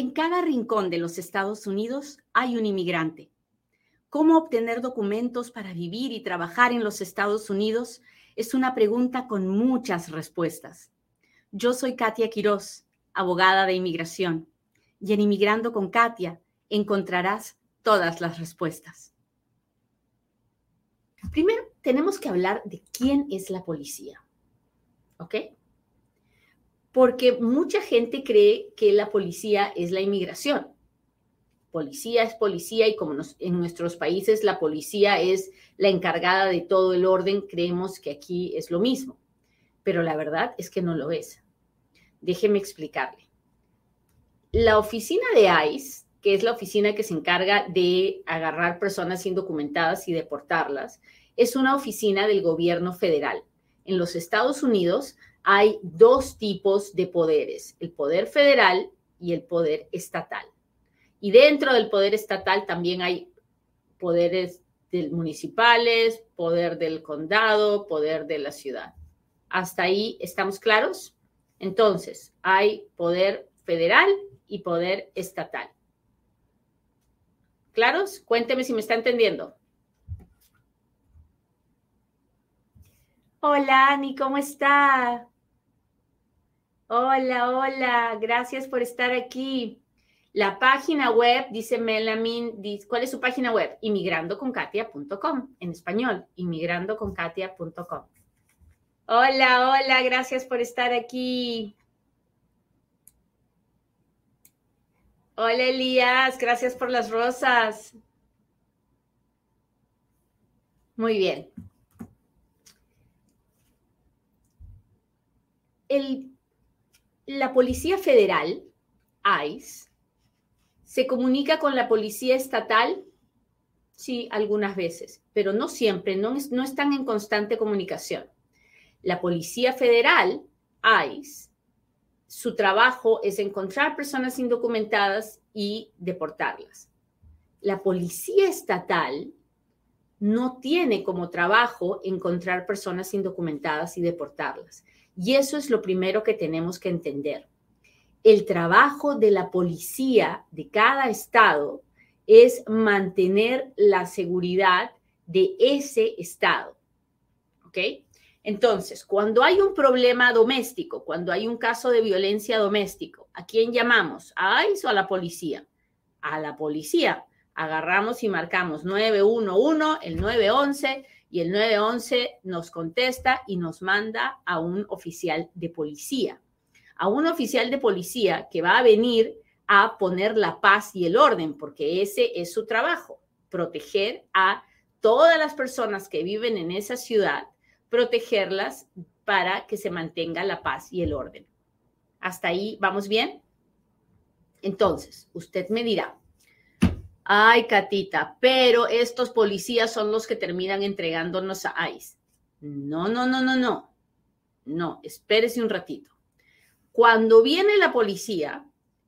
En cada rincón de los Estados Unidos hay un inmigrante. ¿Cómo obtener documentos para vivir y trabajar en los Estados Unidos? Es una pregunta con muchas respuestas. Yo soy Katia Quiroz, abogada de inmigración, y en Inmigrando con Katia encontrarás todas las respuestas. Primero, tenemos que hablar de quién es la policía. ¿Ok? Porque mucha gente cree que la policía es la inmigración. Policía es policía y como en nuestros países la policía es la encargada de todo el orden, creemos que aquí es lo mismo. Pero la verdad es que no lo es. Déjeme explicarle. La oficina de ICE, que es la oficina que se encarga de agarrar personas indocumentadas y deportarlas, es una oficina del gobierno federal. En los Estados Unidos hay dos tipos de poderes, el poder federal y el poder estatal. Y dentro del poder estatal también hay poderes municipales, poder del condado, poder de la ciudad. ¿Hasta ahí estamos claros? Entonces, hay poder federal y poder estatal. ¿Claros? Cuénteme si me está entendiendo. Hola, Ani, ¿cómo está? Hola, hola, gracias por estar aquí. La página web, dice Melamin, ¿cuál es su página web? Inmigrandoconkatia.com, en español, inmigrandoconkatia.com. Hola, hola, gracias por estar aquí. Hola, Elías, gracias por las rosas. Muy bien. El la Policía Federal, ICE, se comunica con la Policía Estatal, sí, algunas veces, pero no siempre, no, no están en constante comunicación. La Policía Federal, ICE, su trabajo es encontrar personas indocumentadas y deportarlas. La Policía Estatal no tiene como trabajo encontrar personas indocumentadas y deportarlas. Y eso es lo primero que tenemos que entender. El trabajo de la policía de cada estado es mantener la seguridad de ese estado. ¿Ok? Entonces, cuando hay un problema doméstico, cuando hay un caso de violencia doméstico, ¿a quién llamamos? ¿A ICE o a la policía? A la policía. Agarramos y marcamos 911, el 911 y el 911 nos contesta y nos manda a un oficial de policía, a un oficial de policía que va a venir a poner la paz y el orden, porque ese es su trabajo, proteger a todas las personas que viven en esa ciudad, protegerlas para que se mantenga la paz y el orden. ¿Hasta ahí vamos bien? Entonces, usted me dirá, Ay, Catita, pero estos policías son los que terminan entregándonos a ICE. No, no, no, no, no. No, espérese un ratito. Cuando viene la policía,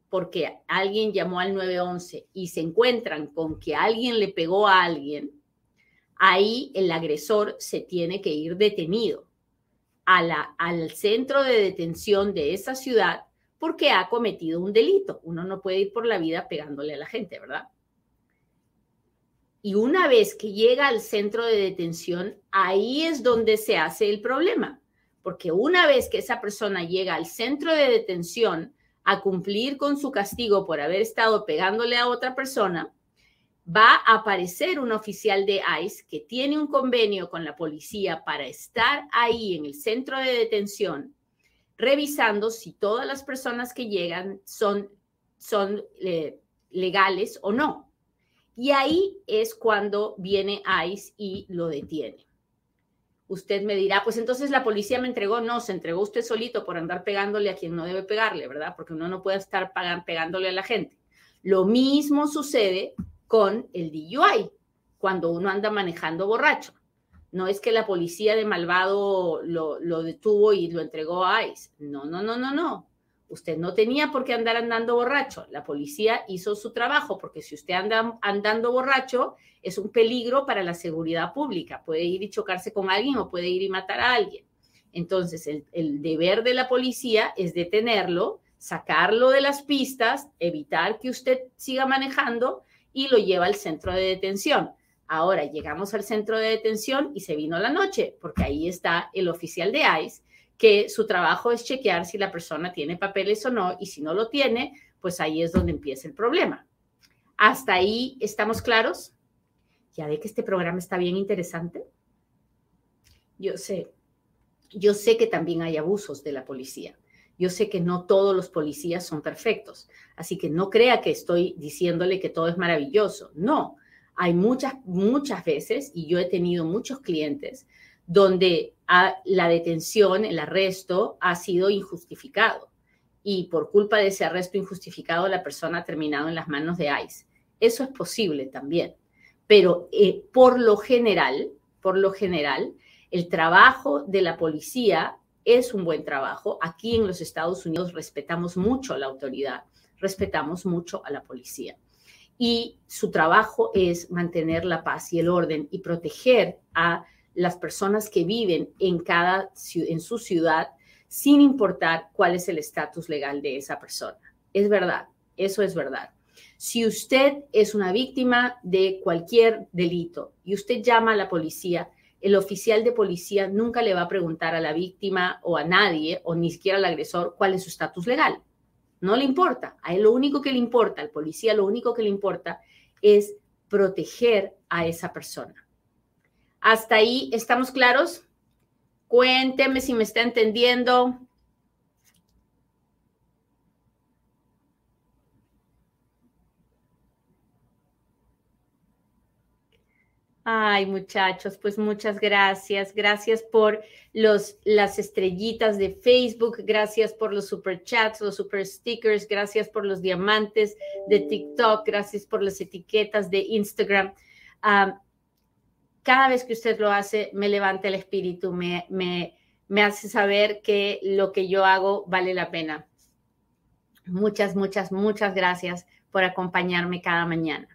porque alguien llamó al 911 y se encuentran con que alguien le pegó a alguien, ahí el agresor se tiene que ir detenido al centro de detención de esa ciudad porque ha cometido un delito. Uno no puede ir por la vida pegándole a la gente, ¿verdad? Y una vez que llega al centro de detención, ahí es donde se hace el problema, porque una vez que esa persona llega al centro de detención a cumplir con su castigo por haber estado pegándole a otra persona, va a aparecer un oficial de ICE que tiene un convenio con la policía para estar ahí en el centro de detención, revisando si todas las personas que llegan son, eh, legales o no. Y ahí es cuando viene ICE y lo detiene. Usted me dirá, pues entonces la policía me entregó. No, se entregó usted solito por andar pegándole a quien no debe pegarle, ¿verdad? Porque uno no puede estar pegándole a la gente. Lo mismo sucede con el DUI, cuando uno anda manejando borracho. No es que la policía de malvado lo, detuvo y lo entregó a ICE. No, no, no, no, no. Usted no tenía por qué andar andando borracho. La policía hizo su trabajo porque si usted anda andando borracho es un peligro para la seguridad pública. Puede ir y chocarse con alguien o puede ir y matar a alguien. Entonces, el, deber de la policía es detenerlo sacarlo de las pistas, evitar que usted siga manejando y lo lleva al centro de detención. Ahora llegamos al centro de detención y se vino la noche, porque ahí está el oficial de ICE, que su trabajo es chequear si la persona tiene papeles o no, y si no lo tiene, pues ahí es donde empieza el problema. ¿Hasta ahí estamos claros? Ya ve que este programa está bien interesante. Yo sé, yo sé que también hay abusos de la policía. Yo sé que no todos los policías son perfectos, así que no crea que estoy diciéndole que todo es maravilloso. No, hay muchas, muchas veces, y yo he tenido muchos clientes, donde la detención, el arresto ha sido injustificado. Y por culpa de ese arresto injustificado, la persona ha terminado en las manos de ICE. Eso es posible también. Pero eh, por lo general, por lo general, el trabajo de la policía es un buen trabajo. Aquí en los Estados Unidos respetamos mucho a la autoridad, respetamos mucho a la policía. Y su trabajo es mantener la paz y el orden y proteger a las personas que viven en cada en su ciudad sin importar cuál es el estatus legal de esa persona. Es verdad, eso es verdad. Si usted es una víctima de cualquier delito y usted llama a la policía, el oficial de policía nunca le va a preguntar a la víctima o a nadie, o ni siquiera al agresor, cuál es su estatus legal. No le importa. A él lo único que le importa, al policía lo único que le importa es proteger a esa persona. ¿Hasta ahí estamos claros? Cuénteme si me está entendiendo. Ay, muchachos, pues muchas gracias. Gracias por los, las estrellitas de Facebook, gracias por los super chats, los super stickers, gracias por los diamantes de TikTok, gracias por las etiquetas de Instagram. Cada vez que usted lo hace, me levanta el espíritu, me, me, hace saber que lo que yo hago vale la pena. Muchas, muchas, muchas gracias por acompañarme cada mañana.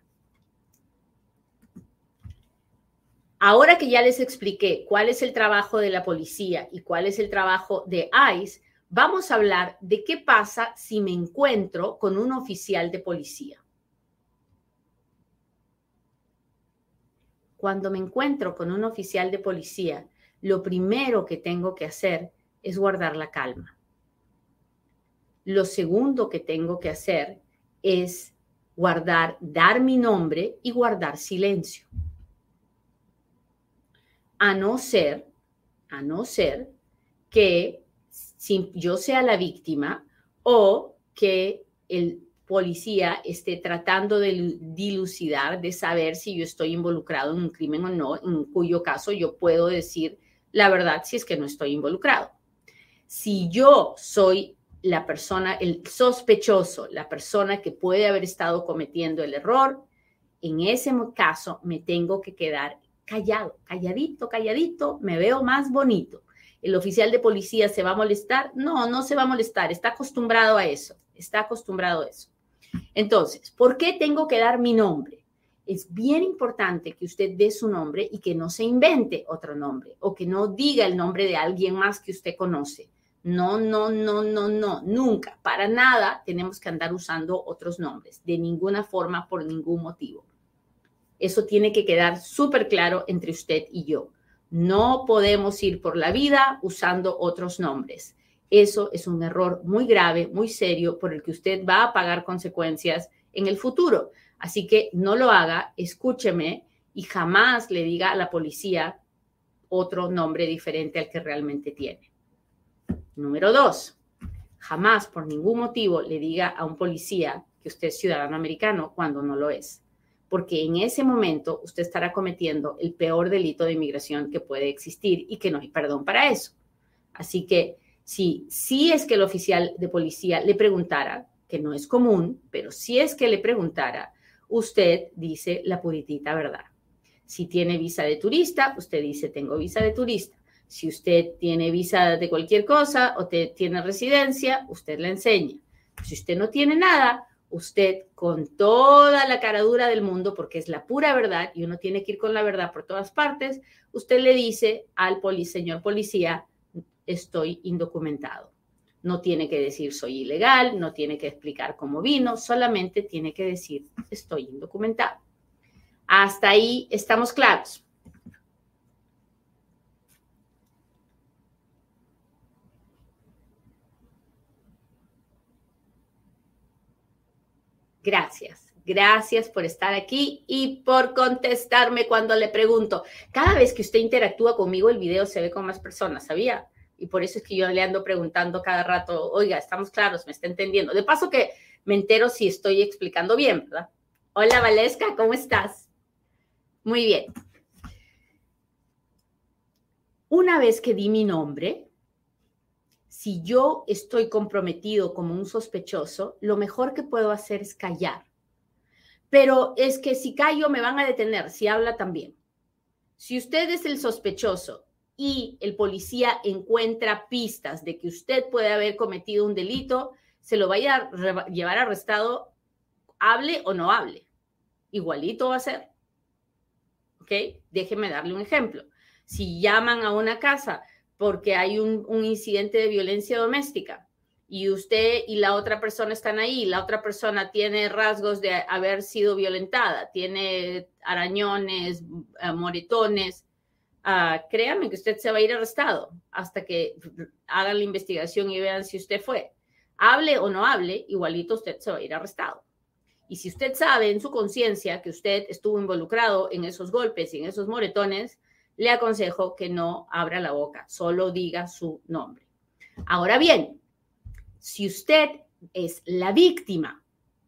Ahora que ya les expliqué cuál es el trabajo de la policía y cuál es el trabajo de ICE, vamos a hablar de qué pasa si me encuentro con un oficial de policía. Cuando me encuentro con un oficial de policía, lo primero que tengo que hacer es guardar la calma. Lo segundo que tengo que hacer es guardar, dar mi nombre y guardar silencio a no ser, a no ser que yo sea la víctima o que el policía esté tratando de dilucidar, de saber si yo estoy involucrado en un crimen o no, en cuyo caso yo puedo decir la verdad si es que no estoy involucrado. Si yo soy la persona, el sospechoso, la persona que puede haber estado cometiendo el error, en ese caso me tengo que quedar callado, calladito, calladito, me veo más bonito. ¿El oficial de policía se va a molestar? No, no se va a molestar, está acostumbrado a eso, está acostumbrado a eso. Entonces, ¿por qué tengo que dar mi nombre? Es bien importante que usted dé su nombre y que no se invente otro nombre o que no diga el nombre de alguien más que usted conoce. No, no, no, no, no, nunca, para nada tenemos que andar usando otros nombres, de ninguna forma, por ningún motivo. Eso tiene que quedar súper claro entre usted y yo. No podemos ir por la vida usando otros nombres. Eso es un error muy grave, muy serio, por el que usted va a pagar consecuencias en el futuro. Así que no lo haga, escúcheme y jamás le diga a la policía otro nombre diferente al que realmente tiene. Número dos, jamás por ningún motivo le diga a un policía que usted es ciudadano americano cuando no lo es porque en ese momento usted estará cometiendo el peor delito de inmigración que puede existir y que no hay perdón para eso. Así que si, si es que el oficial de policía le preguntara, que no es común, pero si es que le preguntara, usted dice la puritita verdad. Si tiene visa de turista, usted dice tengo visa de turista. Si usted tiene visa de cualquier cosa o te, tiene residencia, usted la enseña. Si usted no tiene nada, usted con toda la caradura del mundo, porque es la pura verdad y uno tiene que ir con la verdad por todas partes, usted le dice al señor policía, estoy indocumentado. No tiene que decir soy ilegal, no tiene que explicar cómo vino, solamente tiene que decir estoy indocumentado. Hasta ahí estamos claros. Gracias. Gracias por estar aquí y por contestarme cuando le pregunto. Cada vez que usted interactúa conmigo, el video se ve con más personas, ¿sabía? Y por eso es que yo le ando preguntando cada rato, oiga, estamos claros, me está entendiendo. De paso que me entero si estoy explicando bien, ¿verdad? Hola, Valesca, ¿cómo estás? Muy bien. Una vez que di mi nombre, si yo estoy comprometido como un sospechoso, lo mejor que puedo hacer es callar. Pero es que si callo me van a detener, si habla también. Si usted es el sospechoso y el policía encuentra pistas de que usted puede haber cometido un delito, se lo vaya a llevar arrestado, hable o no hable. Igualito va a ser. ¿Ok? Déjeme darle un ejemplo. Si llaman a una casa porque hay un, incidente de violencia doméstica y usted y la otra persona están ahí, la otra persona tiene rasgos de haber sido violentada, tiene arañones, eh, moretones, uh, créame que usted se va a ir arrestado hasta que hagan la investigación y vean si usted fue. Hable o no hable, igualito usted se va a ir arrestado. Y si usted sabe en su conciencia que usted estuvo involucrado en esos golpes y en esos moretones, le aconsejo que no abra la boca, solo diga su nombre. Ahora bien, si usted es la víctima,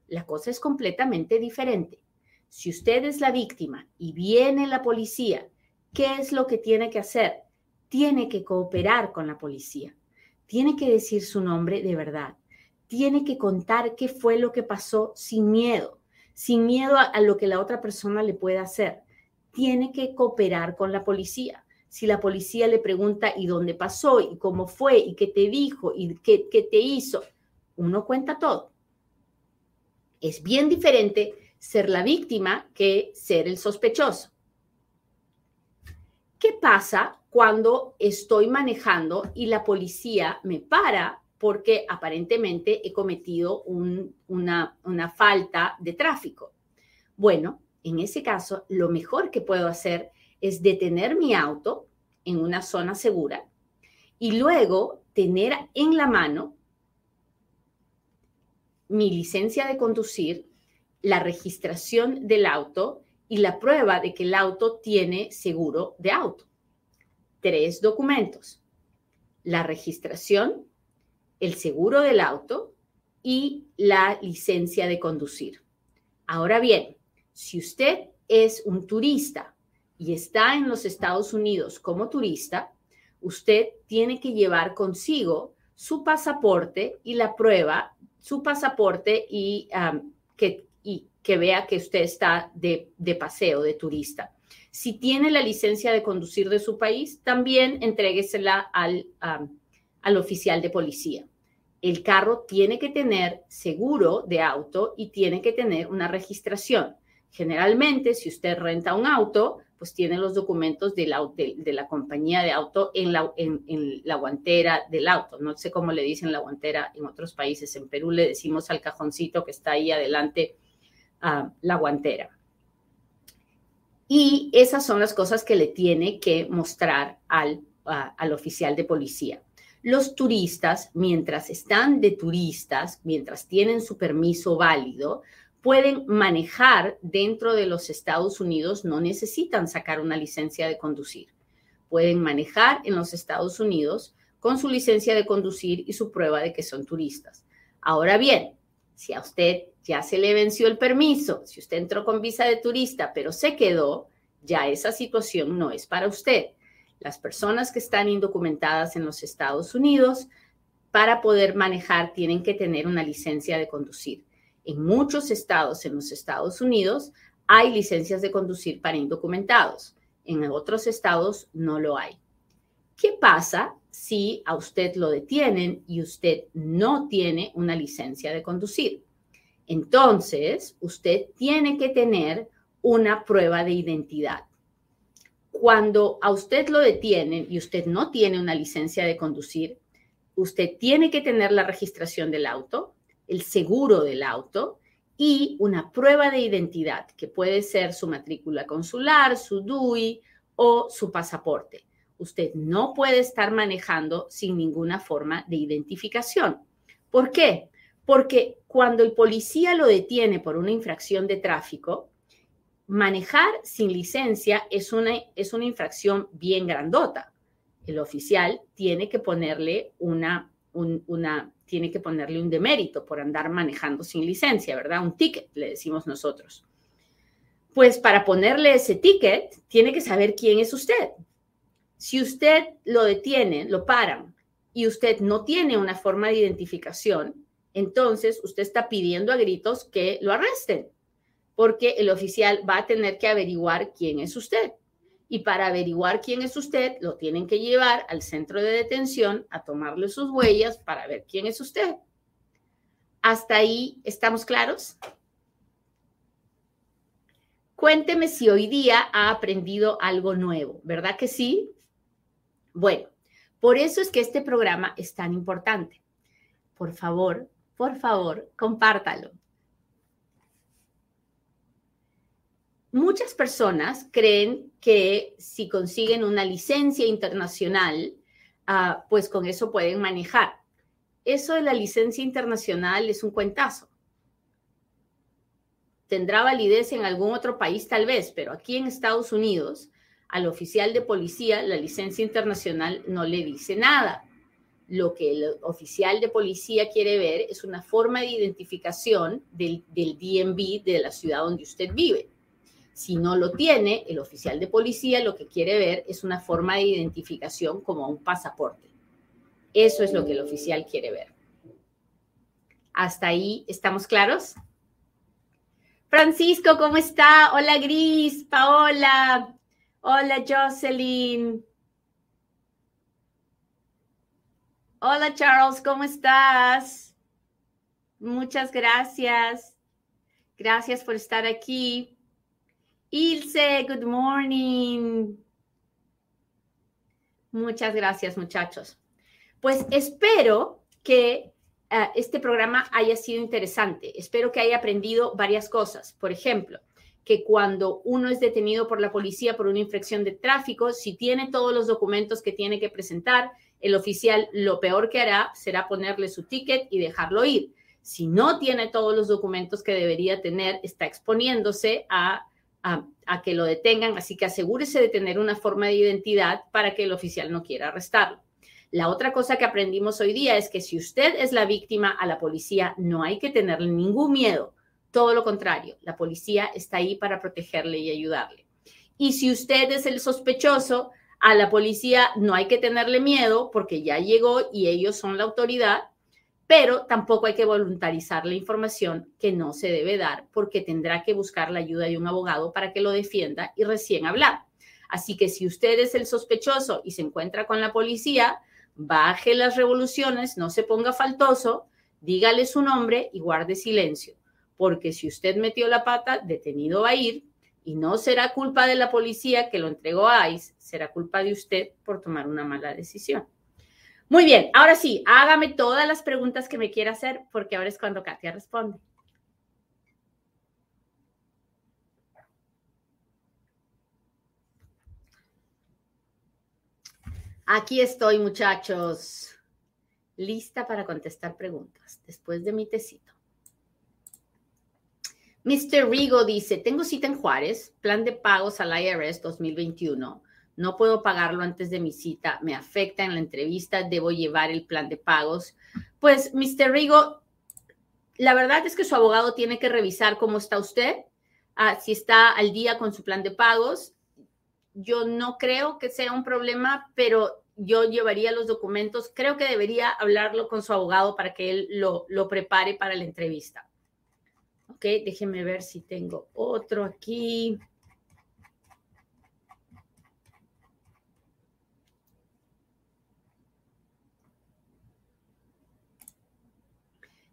la cosa es completamente diferente. Si usted es la víctima y viene la policía, ¿qué es lo que tiene que hacer? Tiene que cooperar con la policía. Tiene que decir su nombre de verdad tiene que contar qué fue lo que pasó sin miedo, sin miedo a, lo que la otra persona le pueda hacer. Tiene que cooperar con la policía. Si la policía le pregunta y dónde pasó y cómo fue y qué te dijo y qué, te hizo, uno cuenta todo. Es bien diferente ser la víctima que ser el sospechoso. ¿Qué pasa cuando estoy manejando y la policía me para porque aparentemente he cometido una, una falta de tráfico. Bueno, en ese caso, lo mejor que puedo hacer es detener mi auto en una zona segura y luego tener en la mano mi licencia de conducir, la registración del auto y la prueba de que el auto tiene seguro de auto. Tres documentos. La registración, el seguro del auto y la licencia de conducir. Ahora bien, si usted es un turista y está en los Estados Unidos como turista, usted tiene que llevar consigo su pasaporte y la prueba, su pasaporte y, que, que vea que usted está de, paseo, de turista. Si tiene la licencia de conducir de su país, también entréguesela al, al oficial de policía el carro tiene que tener seguro de auto y tiene que tener una registración. Generalmente, si usted renta un auto, pues tiene los documentos de la, de, la compañía de auto en la, en, la guantera del auto. No sé cómo le dicen la guantera en otros países. En Perú le decimos al cajoncito que está ahí adelante la guantera. Y esas son las cosas que le tiene que mostrar al, al oficial de policía. Los turistas, mientras están de turistas, mientras tienen su permiso válido, pueden manejar dentro de los Estados Unidos, no necesitan sacar una licencia de conducir. Pueden manejar en los Estados Unidos con su licencia de conducir y su prueba de que son turistas. Ahora bien, si a usted ya se le venció el permiso, si usted entró con visa de turista, pero se quedó, ya esa situación no es para usted las personas que están indocumentadas en los Estados Unidos, para poder manejar tienen que tener una licencia de conducir. En muchos estados en los Estados Unidos hay licencias de conducir para indocumentados. En otros estados no lo hay. ¿Qué pasa si a usted lo detienen y usted no tiene una licencia de conducir? Entonces, usted tiene que tener una prueba de identidad cuando a usted lo detienen y usted no tiene una licencia de conducir, usted tiene que tener la registración del auto, el seguro del auto y una prueba de identidad, que puede ser su matrícula consular, su DUI o su pasaporte. Usted no puede estar manejando sin ninguna forma de identificación. ¿Por qué? Porque cuando el policía lo detiene por una infracción de tráfico, manejar sin licencia es una, es una infracción bien grandota. El oficial tiene que ponerle una, una, tiene que ponerle un demérito por andar manejando sin licencia, ¿verdad? Un ticket, le decimos nosotros. Pues para ponerle ese ticket, tiene que saber quién es usted. Si usted lo detiene, lo paran y usted no tiene una forma de identificación, entonces usted está pidiendo a gritos que lo arresten porque el oficial va a tener que averiguar quién es usted. Y para averiguar quién es usted, lo tienen que llevar al centro de detención a tomarle sus huellas para ver quién es usted. ¿Hasta ahí estamos claros? Cuénteme si hoy día ha aprendido algo nuevo, ¿verdad que sí? Bueno, por eso es que este programa es tan importante. Por favor, por favor, compártalo. muchas personas creen que si consiguen una licencia internacional, ah, pues con eso pueden manejar. Eso de la licencia internacional es un cuentazo. Tendrá validez en algún otro país tal vez, pero aquí en Estados Unidos, al oficial de policía, la licencia internacional no le dice nada. Lo que el oficial de policía quiere ver es una forma de identificación del, del de la ciudad donde usted vive. Si no lo tiene, el oficial de policía lo que quiere ver es una forma de identificación como un pasaporte. Eso es lo que el oficial quiere ver. ¿Hasta ahí estamos claros? Francisco, ¿cómo está? Hola Gris, Paola. Hola Jocelyn. Hola Charles, ¿cómo estás? Muchas gracias. Gracias por estar aquí. Ilse, good morning. Muchas gracias, muchachos. Pues espero que eh, este programa haya sido interesante. Espero que haya aprendido varias cosas. Por ejemplo, que cuando uno es detenido por la policía por una infracción de tráfico, si tiene todos los documentos que tiene que presentar, el oficial lo peor que hará será ponerle su ticket y dejarlo ir. Si no tiene todos los documentos que debería tener, está exponiéndose a a, que lo detengan, así que asegúrese de tener una forma de identidad para que el oficial no quiera arrestarlo. La otra cosa que aprendimos hoy día es que si usted es la víctima a la policía, no hay que tenerle ningún miedo. Todo lo contrario, la policía está ahí para protegerle y ayudarle. Y si usted es el sospechoso, a la policía no hay que tenerle miedo porque ya llegó y ellos son la autoridad pero tampoco hay que voluntarizar la información que no se debe dar porque tendrá que buscar la ayuda de un abogado para que lo defienda y recién hablar. Así que si usted es el sospechoso y se encuentra con la policía, baje las revoluciones, no se ponga faltoso, dígale su nombre y guarde silencio, porque si usted metió la pata, detenido va a ir y no será culpa de la policía que lo entregó a ICE, será culpa de usted por tomar una mala decisión. Muy bien, ahora sí, hágame todas las preguntas que me quiera hacer, porque ahora es cuando Katia responde. Aquí estoy, muchachos, lista para contestar preguntas después de mi tecito. Mr. Rigo dice, tengo cita en Juárez, plan de pagos al IRS 2021 no puedo pagarlo antes de mi cita, me afecta en la entrevista, debo llevar el plan de pagos. Pues, Mr. Rigo, la verdad es que su abogado tiene que revisar cómo está usted, ah, si está al día con su plan de pagos. Yo no creo que sea un problema, pero yo llevaría los documentos. Creo que debería hablarlo con su abogado para que él lo, lo prepare para la entrevista. Ok, déjeme ver si tengo otro aquí.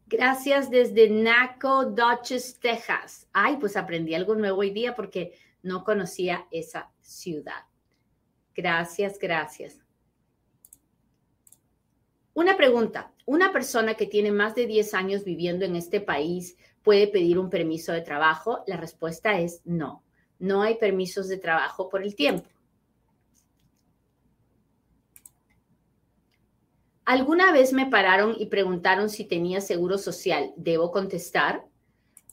Gracias desde Naco, Dutchess, Texas. Ay, pues aprendí algo nuevo hoy día porque no conocía esa ciudad. Gracias, gracias. Una pregunta, ¿una persona que tiene más de 10 años viviendo en este país puede pedir un permiso de trabajo? La respuesta es no. No hay permisos de trabajo por el tiempo. ¿Alguna vez me pararon y preguntaron si tenía seguro social? ¿Debo contestar?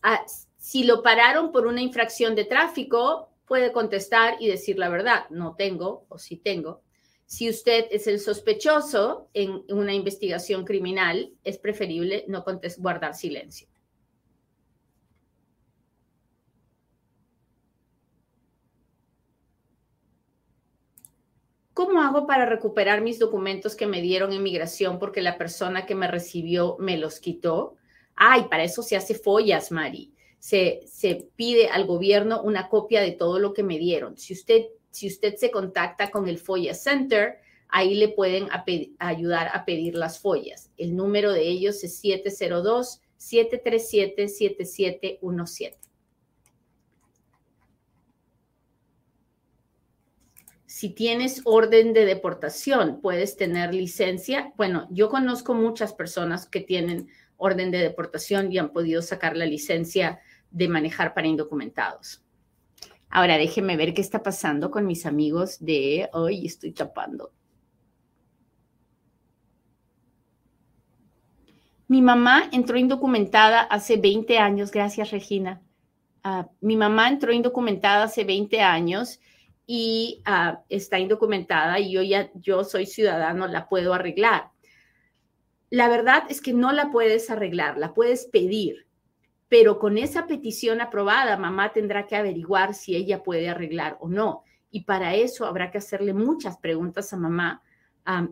Ah, si lo pararon por una infracción de tráfico, puede contestar y decir la verdad. No tengo o sí tengo. Si usted es el sospechoso en una investigación criminal, es preferible no guardar silencio. ¿Cómo hago para recuperar mis documentos que me dieron en migración porque la persona que me recibió me los quitó? Ay, para eso se hace follas, Mari. Se, se pide al gobierno una copia de todo lo que me dieron. Si usted, si usted se contacta con el FOIA Center, ahí le pueden ayudar a pedir las follas. El número de ellos es 702-737-7717. Si tienes orden de deportación, puedes tener licencia. Bueno, yo conozco muchas personas que tienen orden de deportación y han podido sacar la licencia de manejar para indocumentados. Ahora déjeme ver qué está pasando con mis amigos de hoy. estoy tapando. Mi mamá entró indocumentada hace 20 años, gracias Regina. Ah, mi mamá entró indocumentada hace 20 años y ah, está indocumentada y yo ya yo soy ciudadano, la puedo arreglar. La verdad es que no la puedes arreglar, la puedes pedir, pero con esa petición aprobada, mamá tendrá que averiguar si ella puede arreglar o no. Y para eso habrá que hacerle muchas preguntas a mamá.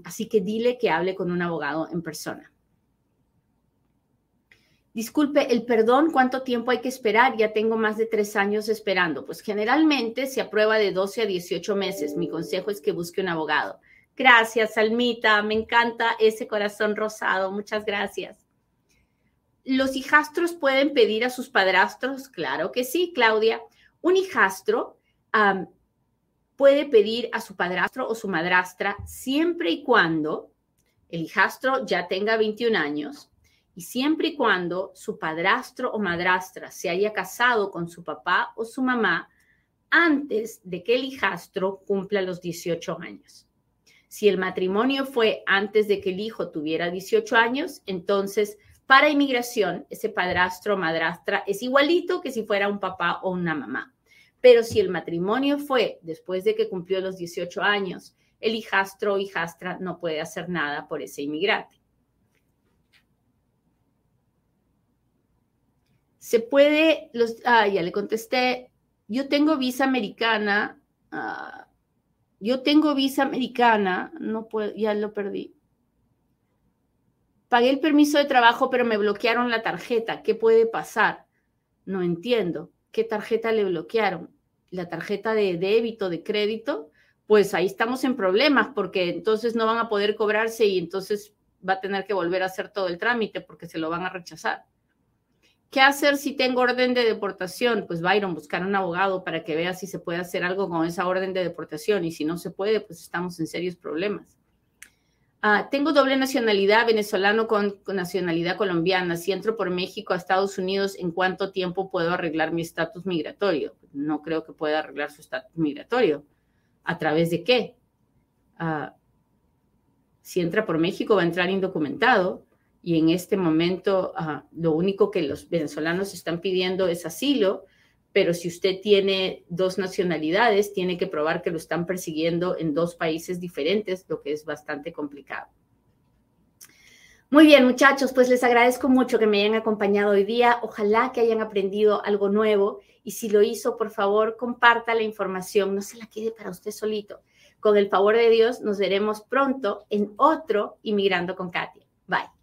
así que dile que hable con un abogado en persona. Disculpe, el perdón, ¿cuánto tiempo hay que esperar? Ya tengo más de tres años esperando. Pues generalmente se aprueba de 12 a 18 meses. Mi consejo es que busque un abogado. Gracias, Almita. Me encanta ese corazón rosado. Muchas gracias. ¿Los hijastros pueden pedir a sus padrastros? Claro que sí, Claudia. Un hijastro puede pedir a su padrastro o su madrastra siempre y cuando el hijastro ya tenga 21 años y siempre y cuando su padrastro o madrastra se haya casado con su papá o su mamá antes de que el hijastro cumpla los 18 años. Si el matrimonio fue antes de que el hijo tuviera 18 años, entonces para inmigración ese padrastro o madrastra es igualito que si fuera un papá o una mamá. Pero si el matrimonio fue después de que cumplió los 18 años, el hijastro o hijastra no puede hacer nada por ese inmigrante. Se puede, los, ah, ya le contesté, yo tengo visa americana, ah, yo tengo visa americana, no puedo, ya lo perdí. Pagué el permiso de trabajo, pero me bloquearon la tarjeta. ¿Qué puede pasar? No entiendo. ¿Qué tarjeta le bloquearon? ¿La tarjeta de débito, de crédito? Pues ahí estamos en problemas porque entonces no van a poder cobrarse y entonces va a tener que volver a hacer todo el trámite porque se lo van a rechazar. ¿Qué hacer si tengo orden de deportación? Pues Byron, buscar un abogado para que vea si se puede hacer algo con esa orden de deportación y si no se puede, pues estamos en serios problemas. Ah, tengo doble nacionalidad, venezolano con, nacionalidad colombiana. Si entro por México a Estados Unidos, ¿en cuánto tiempo puedo arreglar mi estatus migratorio? No creo que pueda arreglar su estatus migratorio. ¿A través de qué? Ah, si entra por México, va a entrar indocumentado y en este momento lo único que los venezolanos están pidiendo es asilo, pero si usted tiene dos nacionalidades, tiene que probar que lo están persiguiendo en dos países diferentes, lo que es bastante complicado. Muy bien, muchachos, pues les agradezco mucho que me hayan acompañado hoy día. Ojalá que hayan aprendido algo nuevo y si lo hizo, por favor, comparta la información, no se la quede para usted solito. Con el favor de Dios, nos veremos pronto en otro Inmigrando con Katia. Bye.